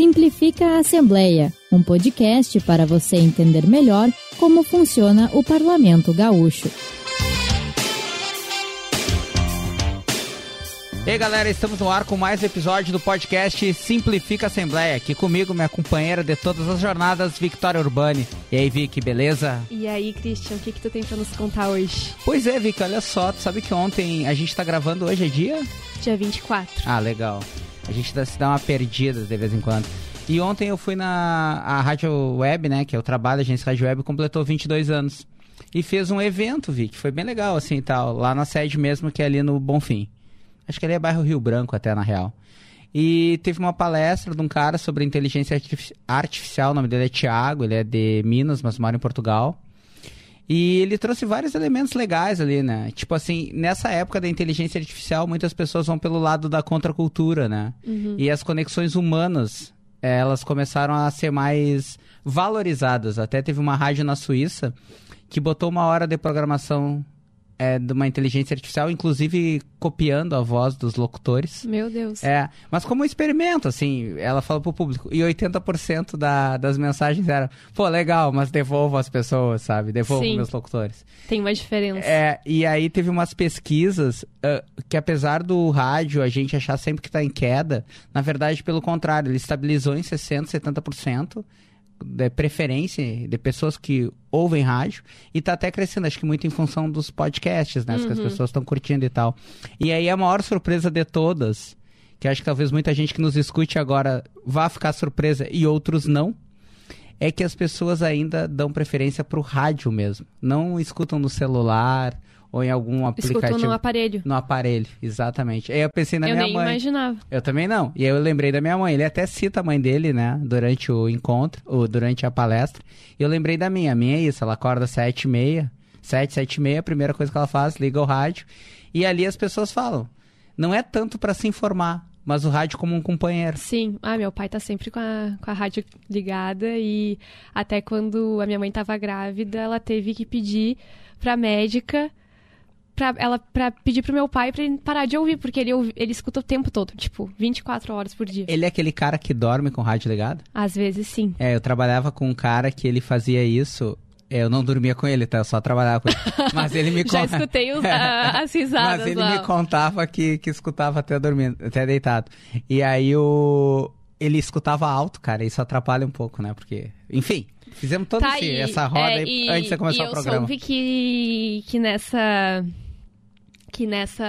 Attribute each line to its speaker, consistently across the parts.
Speaker 1: Simplifica a Assembleia, um podcast para você entender melhor como funciona o Parlamento Gaúcho.
Speaker 2: E aí galera, estamos no ar com mais um episódio do podcast Simplifica a Assembleia. Aqui comigo, minha companheira de todas as jornadas, Victoria Urbani. E aí, Vic, beleza?
Speaker 3: E aí, Christian, o que, que tu tem pra nos contar hoje?
Speaker 2: Pois é, Vic, olha só, tu sabe que ontem a gente tá gravando hoje, é dia?
Speaker 3: Dia 24.
Speaker 2: Ah, legal. A gente dá, se dá uma perdida de vez em quando. E ontem eu fui na a Rádio Web, né, que é o trabalho, a agência Rádio Web, completou 22 anos. E fez um evento, Vic, foi bem legal, assim, e tal, lá na sede mesmo, que é ali no Bonfim. Acho que ali é bairro Rio Branco, até, na real. E teve uma palestra de um cara sobre inteligência artifici artificial, o nome dele é Thiago, ele é de Minas, mas mora em Portugal. E ele trouxe vários elementos legais ali, né? Tipo assim, nessa época da inteligência artificial, muitas pessoas vão pelo lado da contracultura, né?
Speaker 3: Uhum.
Speaker 2: E as conexões humanas, eh, elas começaram a ser mais valorizadas. Até teve uma rádio na Suíça que botou uma hora de programação é, de uma inteligência artificial, inclusive copiando a voz dos locutores.
Speaker 3: Meu Deus.
Speaker 2: É, mas como um experimento, assim, ela falou pro público. E 80% da, das mensagens eram, pô, legal, mas devolvo as pessoas, sabe? Devolvo
Speaker 3: Sim.
Speaker 2: meus locutores.
Speaker 3: Tem uma diferença.
Speaker 2: É, e aí teve umas pesquisas ah, que apesar do rádio a gente achar sempre que tá em queda, na verdade, pelo contrário, ele estabilizou em 60%, 70% de preferência de pessoas que ouvem rádio e tá até crescendo, acho que muito em função dos podcasts, né? Que as
Speaker 3: Uhum.
Speaker 2: pessoas estão curtindo e tal. E aí a maior surpresa de todas, que acho que talvez muita gente que nos escute agora vá ficar surpresa e outros não, é que as pessoas ainda dão preferência pro rádio mesmo. Não escutam no celular ou em algum aplicativo.
Speaker 3: Escutam no aparelho.
Speaker 2: No aparelho, exatamente. Aí eu pensei na
Speaker 3: Eu
Speaker 2: minha
Speaker 3: nem
Speaker 2: mãe.
Speaker 3: imaginava.
Speaker 2: Eu também não. E aí eu lembrei da minha mãe. Ele até cita a mãe dele, né? Durante o encontro, ou durante a palestra. E eu lembrei da minha. A minha é isso. Ela acorda às sete e meia. Sete, sete e meia. A primeira coisa que ela faz, liga o rádio. E ali as pessoas falam. Não é tanto para se informar, mas o rádio como um companheiro.
Speaker 3: Sim. Ah, meu pai tá sempre com a, com a rádio ligada e até quando a minha mãe tava grávida, ela teve que pedir pra médica pra, ela, pra pedir pro meu pai pra ele parar de ouvir, porque ele, ele escuta o tempo todo, tipo, 24 horas por dia.
Speaker 2: Ele é aquele cara que dorme com o rádio ligado?
Speaker 3: Às vezes sim.
Speaker 2: É, eu trabalhava com um cara que ele fazia isso. É, Eu não dormia com ele, tá? Eu só trabalhava com ele. Mas ele me
Speaker 3: Já
Speaker 2: conta-
Speaker 3: escutei os- a- as risadas
Speaker 2: Mas ele
Speaker 3: lá.
Speaker 2: me contava que, que escutava até dormindo, até deitado. E aí o... ele escutava alto, cara, isso atrapalha um pouco, né? Porque, enfim, fizemos toda
Speaker 3: Tá,
Speaker 2: esse- essa roda
Speaker 3: é,
Speaker 2: aí
Speaker 3: e-
Speaker 2: antes de começar o programa.
Speaker 3: Eu soube que, que nessa. Que nessa.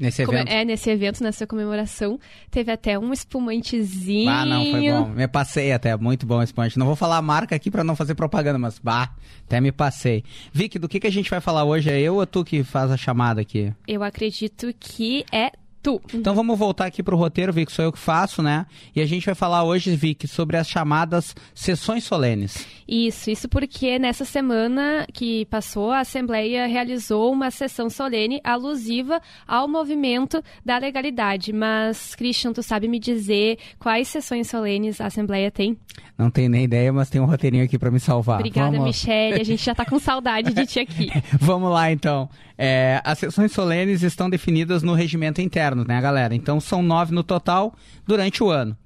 Speaker 2: Nesse evento.
Speaker 3: É, nesse evento, nessa comemoração, teve até um espumantezinho.
Speaker 2: Ah, não, foi bom. Me passei até, muito bom esse ponte. Não vou falar a marca aqui pra não fazer propaganda, mas bah, até me passei. Vicky, do que, que a gente vai falar hoje? É eu ou tu que faz a chamada aqui?
Speaker 3: Eu acredito que é tu.
Speaker 2: Então vamos voltar aqui pro roteiro, Vic, sou eu que faço, né? E a gente vai falar hoje, Vic, sobre as chamadas sessões solenes.
Speaker 3: Isso, isso porque nessa semana que passou, a Assembleia realizou uma sessão solene alusiva ao movimento da legalidade. Mas, Christian, tu sabe me dizer quais sessões solenes a Assembleia tem?
Speaker 2: Não tenho nem ideia, mas tem um roteirinho aqui pra me salvar.
Speaker 3: Obrigada,
Speaker 2: vamos...
Speaker 3: Michele. A gente já tá com saudade de ti aqui.
Speaker 2: Vamos lá, então. É, as sessões solenes estão definidas no regimento interno, né, galera? Então são nove no total durante o ano.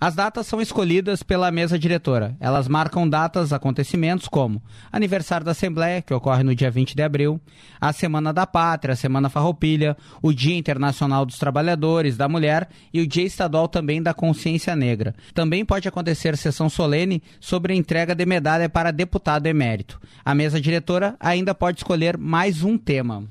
Speaker 2: As datas são escolhidas pela mesa diretora. Elas marcam datas, acontecimentos como aniversário da Assembleia, que ocorre no dia 20 de abril, a Semana da Pátria, a Semana Farroupilha, o Dia Internacional dos Trabalhadores, da Mulher e o Dia Estadual também da Consciência Negra. Também pode acontecer sessão solene sobre a entrega de medalha para deputado emérito. A mesa diretora ainda pode escolher mais um tema.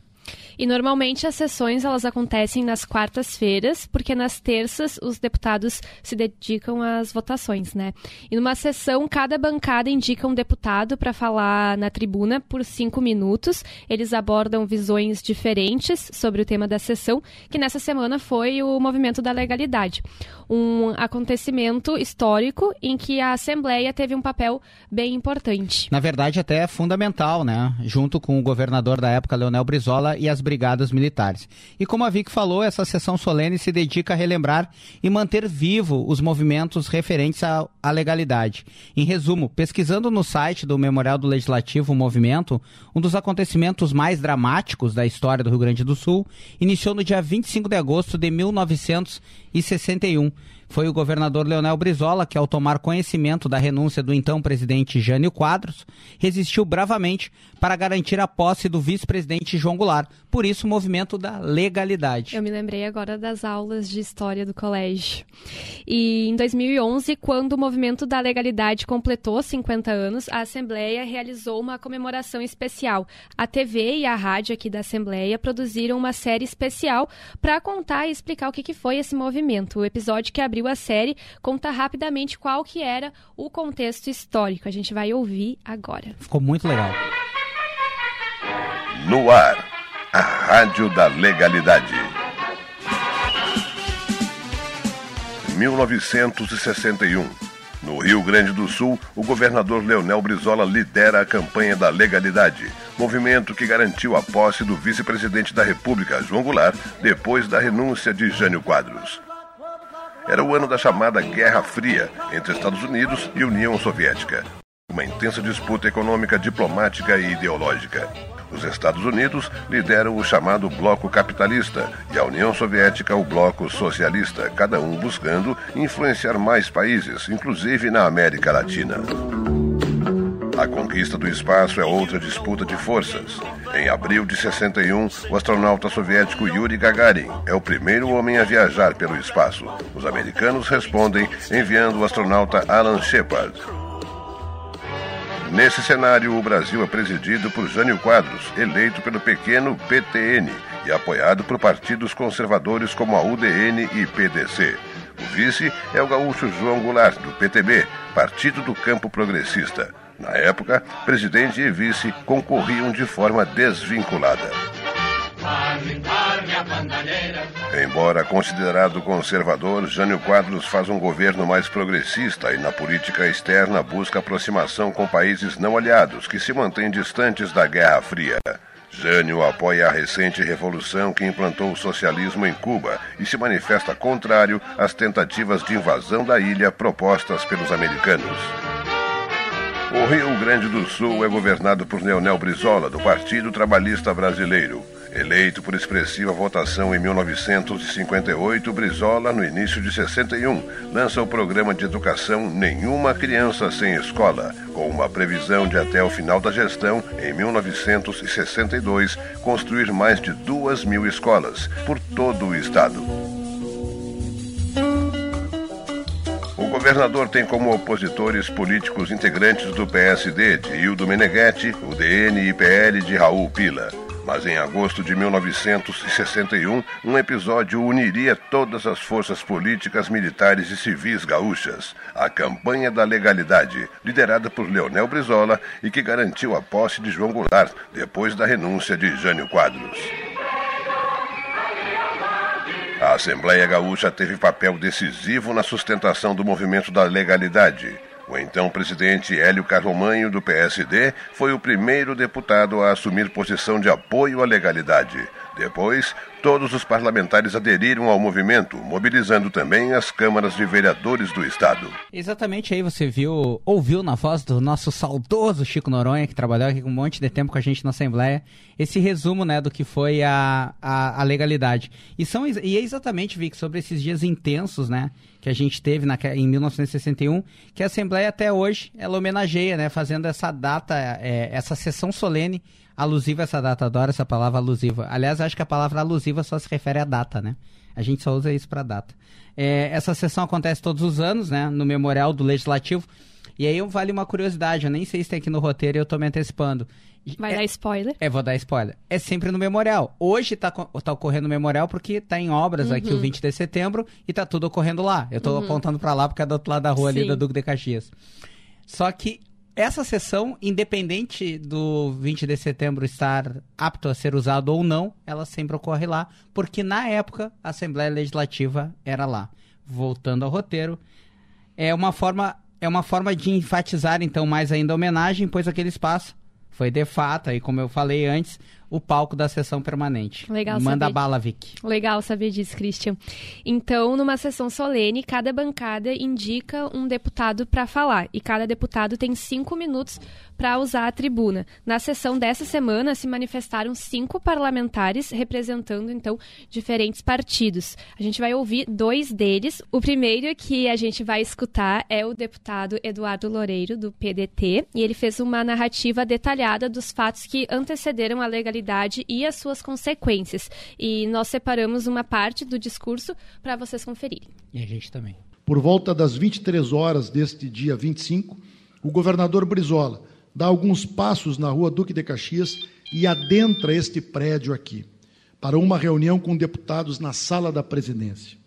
Speaker 3: E normalmente as sessões elas acontecem nas quartas-feiras, porque nas terças os deputados se dedicam às votações, né? E numa sessão, cada bancada indica um deputado para falar na tribuna por cinco minutos. Eles abordam visões diferentes sobre o tema da sessão, que nessa semana foi o movimento da legalidade. Um acontecimento histórico em que a Assembleia teve um papel bem importante.
Speaker 2: Na verdade, até fundamental, né? Junto com o governador da época, Leonel Brizola, e as brigadas militares. E como a Vic falou, essa sessão solene se dedica a relembrar e manter vivo os movimentos referentes à, legalidade. Em resumo, pesquisando no site do Memorial do Legislativo o Movimento, um dos acontecimentos mais dramáticos da história do Rio Grande do Sul iniciou no dia 25 de agosto de 1961. Foi o governador Leonel Brizola que, ao tomar conhecimento da renúncia do então presidente Jânio Quadros, resistiu bravamente para garantir a posse do vice-presidente João Goulart. Por isso, o movimento da legalidade.
Speaker 3: Eu me lembrei agora das aulas de história do colégio. E em 2011, quando o movimento da legalidade completou 50 anos, a Assembleia realizou uma comemoração especial. A TV e a rádio aqui da Assembleia produziram uma série especial para contar e explicar o que, foi esse movimento. O episódio que abriu a série conta rapidamente qual que era o contexto histórico. A gente vai ouvir agora.
Speaker 2: Ficou muito legal.
Speaker 4: No ar, a Rádio da Legalidade. 1961. No Rio Grande do Sul, o governador Leonel Brizola lidera a campanha da legalidade, movimento que garantiu a posse do vice-presidente da República, João Goulart, depois da renúncia de Jânio Quadros. Era o ano da chamada Guerra Fria entre Estados Unidos e União Soviética. Uma intensa disputa econômica, diplomática e ideológica. Os Estados Unidos lideram o chamado Bloco Capitalista e a União Soviética o Bloco Socialista, cada um buscando influenciar mais países, inclusive na América Latina. A conquista do espaço é outra disputa de forças. Em abril de 61, o astronauta soviético Yuri Gagarin é o primeiro homem a viajar pelo espaço. Os americanos respondem enviando o astronauta Alan Shepard, Nesse cenário, o Brasil é presidido por Jânio Quadros, eleito pelo pequeno PTN e apoiado por partidos conservadores como a UDN e PDC. O vice é o gaúcho João Goulart, do PTB, Partido do Campo Progressista. Na época, presidente e vice concorriam de forma desvinculada. Embora considerado conservador, Jânio Quadros faz um governo mais progressista e na política externa busca aproximação com países não aliados que se mantêm distantes da Guerra Fria. Jânio apoia a recente revolução que implantou o socialismo em Cuba e se manifesta contrário às tentativas de invasão da ilha propostas pelos americanos. O Rio Grande do Sul é governado por Leonel Brizola, do Partido Trabalhista Brasileiro. Eleito por expressiva votação em 1958, Brizola, no início de 61, lança o programa de educação Nenhuma Criança Sem Escola, com uma previsão de até o final da gestão, em 1962, construir mais de duas mil escolas por todo o estado. Governador tem como opositores políticos integrantes do PSD, de Hildo Meneghetti, o DN e PL de Raul Pila. Mas em agosto de 1961, um episódio uniria todas as forças políticas, militares e civis gaúchas. A Campanha da Legalidade, liderada por Leonel Brizola e que garantiu a posse de João Goulart depois da renúncia de Jânio Quadros. A Assembleia Gaúcha teve papel decisivo na sustentação do movimento da legalidade. O então presidente Hélio Carromanho, do PSD, foi o primeiro deputado a assumir posição de apoio à legalidade. Depois, todos os parlamentares aderiram ao movimento, mobilizando também as câmaras de vereadores do estado.
Speaker 2: Exatamente aí você viu, ouviu na voz do nosso saudoso Chico Noronha, que trabalhou aqui um monte de tempo com a gente na Assembleia, esse resumo né, do que foi a, a, a legalidade. E, são, e é exatamente, Vic, sobre esses dias intensos né, que a gente teve na, em 1961, que a Assembleia até hoje ela homenageia, né, fazendo essa data, é, essa sessão solene alusiva a essa data. Adoro essa palavra alusiva. Aliás, acho que a palavra alusiva só se refere à data, né? A gente só usa isso para data. É, essa sessão acontece todos os anos, né? No Memorial do Legislativo. E aí vale uma curiosidade, eu nem sei se tem aqui no roteiro e eu tô me antecipando.
Speaker 3: Vai
Speaker 2: é,
Speaker 3: dar spoiler?
Speaker 2: É, vou dar spoiler. É sempre no memorial. Hoje tá, tá ocorrendo no memorial porque tá em obras uhum. aqui o 20 de setembro e tá tudo ocorrendo lá. Eu tô uhum. apontando para lá porque é do outro lado da rua Sim. ali da Duque de Caxias. Só que essa sessão, independente do 20 de setembro estar apto a ser usado ou não, ela sempre ocorre lá, porque na época a Assembleia Legislativa era lá. Voltando ao roteiro, é uma forma é uma forma de enfatizar então mais ainda a homenagem, pois aquele espaço foi de fato, aí como eu falei antes, o palco da sessão permanente.
Speaker 3: Legal
Speaker 2: Manda
Speaker 3: saber.
Speaker 2: bala, Vicky.
Speaker 3: Legal saber disso, Christian. Então, numa sessão solene, cada bancada indica um deputado para falar e cada deputado tem cinco minutos para usar a tribuna. Na sessão dessa semana se manifestaram cinco parlamentares representando então diferentes partidos. A gente vai ouvir dois deles. O primeiro que a gente vai escutar é o deputado Eduardo Loureiro do PDT e ele fez uma narrativa detalhada dos fatos que antecederam a e as suas consequências. E nós separamos uma parte do discurso para vocês conferirem.
Speaker 2: E a gente também.
Speaker 5: Por volta das 23 horas deste dia 25, o governador Brizola dá alguns passos na rua Duque de Caxias e adentra este prédio aqui, para uma reunião com deputados na sala da presidência.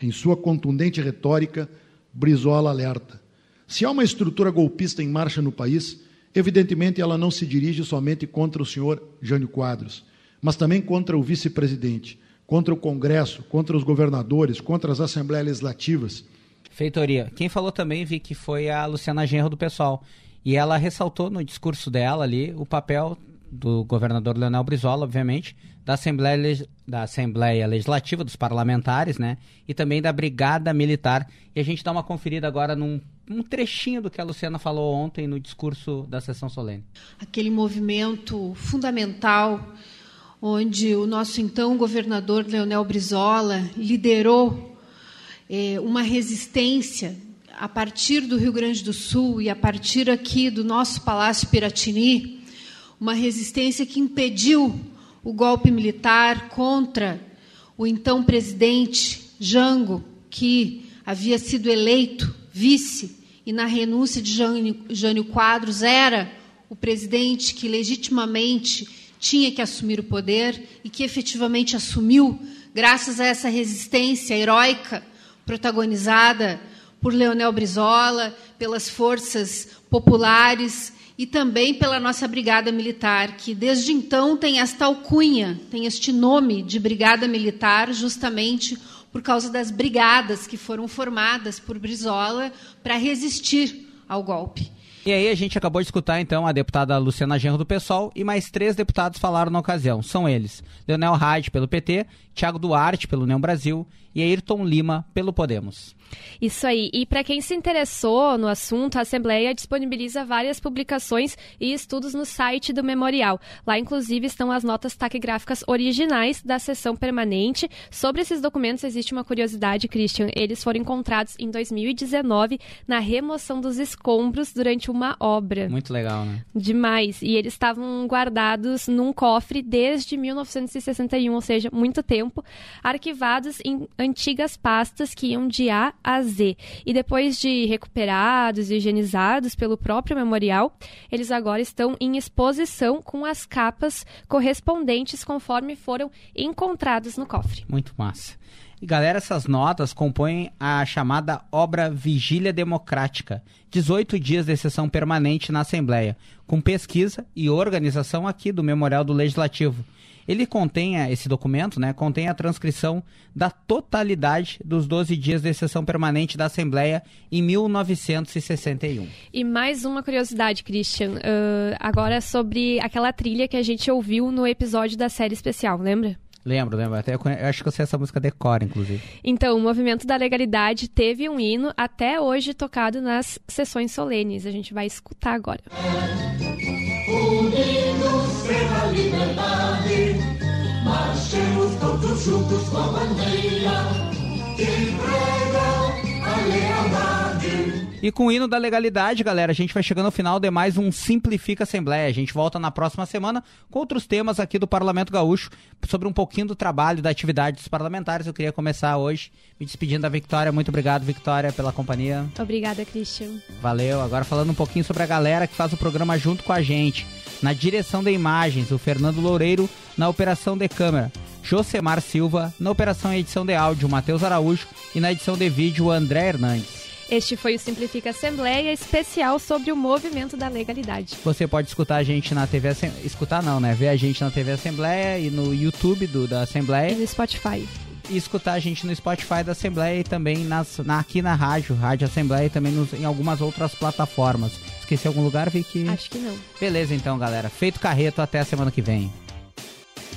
Speaker 5: Em sua contundente retórica, Brizola alerta: se há uma estrutura golpista em marcha no país, evidentemente ela não se dirige somente contra o senhor Jânio Quadros, mas também contra o vice-presidente, contra o Congresso, contra os governadores, contra as assembleias legislativas.
Speaker 2: Feitoria. Quem falou também, vi que foi a Luciana Genro do pessoal. E ela ressaltou no discurso dela ali o papel do governador Leonel Brizola, obviamente, da Assembleia, da Assembleia Legislativa, dos parlamentares, né? E também da Brigada Militar. E a gente dá uma conferida agora num um trechinho do que a Luciana falou ontem no discurso da sessão solene.
Speaker 6: Aquele movimento fundamental onde o nosso então governador Leonel Brizola liderou eh, uma resistência a partir do Rio Grande do Sul e a partir aqui do nosso Palácio Piratini, uma resistência que impediu o golpe militar contra o então presidente Jango, que havia sido eleito vice e na renúncia de Jânio, Jânio Quadros era o presidente que legitimamente tinha que assumir o poder e que efetivamente assumiu, graças a essa resistência heróica protagonizada por Leonel Brizola, pelas forças populares e também pela nossa Brigada Militar, que desde então tem esta alcunha, tem este nome de Brigada Militar, justamente por causa das brigadas que foram formadas por Brizola para resistir ao golpe.
Speaker 2: E aí a gente acabou de escutar então a deputada Luciana Genro do PSOL e mais três deputados falaram na ocasião. São eles: Leonel Hadi pelo PT, Tiago Duarte pelo União Brasil e Ayrton Lima pelo Podemos.
Speaker 3: Isso aí. E para quem se interessou no assunto, a Assembleia disponibiliza várias publicações e estudos no site do memorial. Lá, inclusive, estão as notas taquigráficas originais da sessão permanente. Sobre esses documentos, existe uma curiosidade, Christian. Eles foram encontrados em 2019 na remoção dos escombros durante uma obra.
Speaker 2: Muito legal, né?
Speaker 3: Demais. E eles estavam guardados num cofre desde 1961, ou seja, muito tempo, arquivados em antigas pastas que iam de A a Z. E depois de recuperados e higienizados pelo próprio memorial, eles agora estão em exposição com as capas correspondentes conforme foram encontrados no cofre.
Speaker 2: Muito massa. E galera, essas notas compõem a chamada obra Vigília Democrática, 18 dias de sessão permanente na Assembleia, com pesquisa e organização aqui do Memorial do Legislativo. Ele contém, esse documento, né, contém a transcrição da totalidade dos 12 dias de sessão permanente da Assembleia em 1961.
Speaker 3: E mais uma curiosidade, Christian, uh, agora sobre aquela trilha que a gente ouviu no episódio da série especial, lembra?
Speaker 2: Lembro, lembro. Até eu, conhe... eu acho que eu sei essa música decora, inclusive.
Speaker 3: Então, o movimento da legalidade teve um hino até hoje tocado nas sessões solenes. A gente vai escutar agora.
Speaker 7: Unidos pela liberdade, marchemos todos juntos com a bandeira que prega a lealdade.
Speaker 2: E com o hino da legalidade, galera, a gente vai chegando ao final de mais um Simplifica Assembleia. A gente volta na próxima semana com outros temas aqui do Parlamento Gaúcho, sobre um pouquinho do trabalho, da atividade dos parlamentares. Eu queria começar hoje me despedindo da Victória. Muito obrigado, Victória, pela companhia.
Speaker 3: Obrigada, Christian.
Speaker 2: Valeu. Agora falando um pouquinho sobre a galera que faz o programa junto com a gente. Na direção de imagens, o Fernando Loureiro. Na operação de câmera, Josemar Silva. Na operação e edição de áudio, Matheus Araújo. E na edição de vídeo, André Hernandes.
Speaker 3: Este foi o Simplifica Assembleia especial sobre o movimento da legalidade.
Speaker 2: Você pode escutar a gente na TV Assembleia. Escutar não, né? Ver a gente na TV Assembleia e no YouTube do, da Assembleia.
Speaker 3: E no Spotify.
Speaker 2: E escutar a gente no Spotify da Assembleia e também nas, na, aqui na rádio, Rádio Assembleia e também nos, em algumas outras plataformas. Esqueci algum lugar, Vicky?
Speaker 3: Acho que não.
Speaker 2: Beleza então, galera. Feito carreto, até a semana que vem.